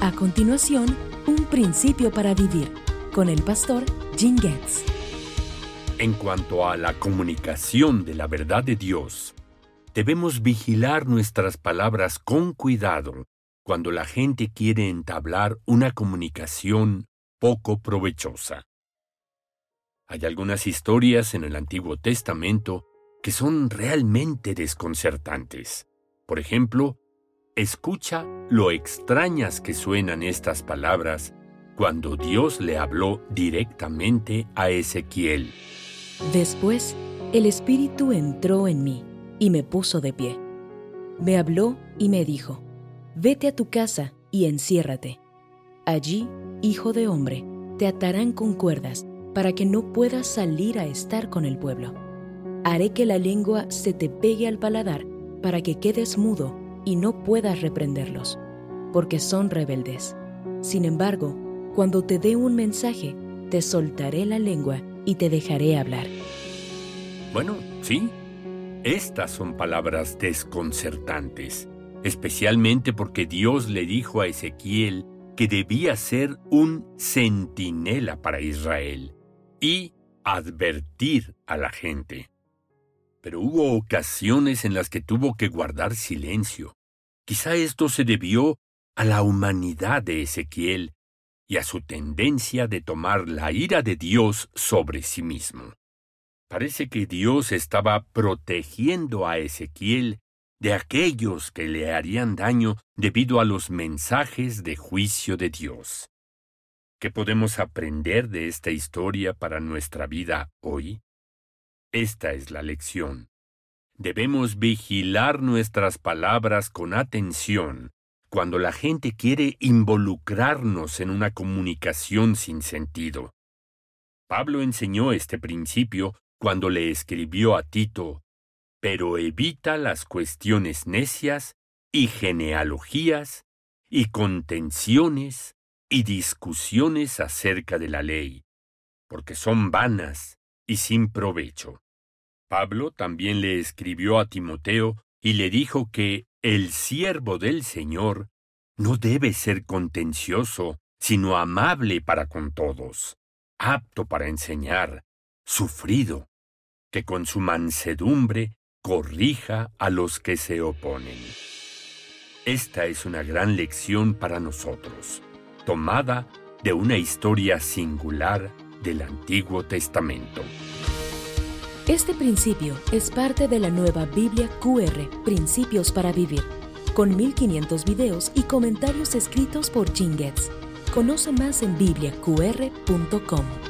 A continuación, un principio para vivir con el pastor Jim Getz. En cuanto a la comunicación de la verdad de Dios, debemos vigilar nuestras palabras con cuidado cuando la gente quiere entablar una comunicación poco provechosa. Hay algunas historias en el Antiguo Testamento que son realmente desconcertantes. Por ejemplo, escucha lo extrañas que suenan estas palabras cuando Dios le habló directamente a Ezequiel. Después, el Espíritu entró en mí y me puso de pie. Me habló y me dijo, Vete a tu casa y enciérrate. Allí, hijo de hombre, te atarán con cuerdas para que no puedas salir a estar con el pueblo. Haré que la lengua se te pegue al paladar para que quedes mudo y no puedas reprenderlos, porque son rebeldes. Sin embargo, cuando te dé un mensaje, te soltaré la lengua y te dejaré hablar. Bueno, sí, estas son palabras desconcertantes, especialmente porque Dios le dijo a Ezequiel que debía ser un centinela para Israel y advertir a la gente. Pero hubo ocasiones en las que tuvo que guardar silencio, Quizá esto se debió a la humanidad de Ezequiel y a su tendencia de tomar la ira de Dios sobre sí mismo. Parece que Dios estaba protegiendo a Ezequiel de aquellos que le harían daño debido a los mensajes de juicio de Dios. ¿Qué podemos aprender de esta historia para nuestra vida hoy? Esta es la lección debemos vigilar nuestras palabras con atención cuando la gente quiere involucrarnos en una comunicación sin sentido. Pablo enseñó este principio cuando le escribió a Tito, pero evita las cuestiones necias y genealogías y contenciones y discusiones acerca de la ley, porque son vanas y sin provecho. Pablo también le escribió a Timoteo y le dijo que el siervo del Señor no debe ser contencioso, sino amable para con todos, apto para enseñar, sufrido, que con su mansedumbre corrija a los que se oponen. Esta es una gran lección para nosotros, tomada de una historia singular del Antiguo Testamento. Este principio es parte de la nueva Biblia QR, Principios para Vivir, con 1500 videos y comentarios escritos por Jim Conoce más en bibliaqr.com.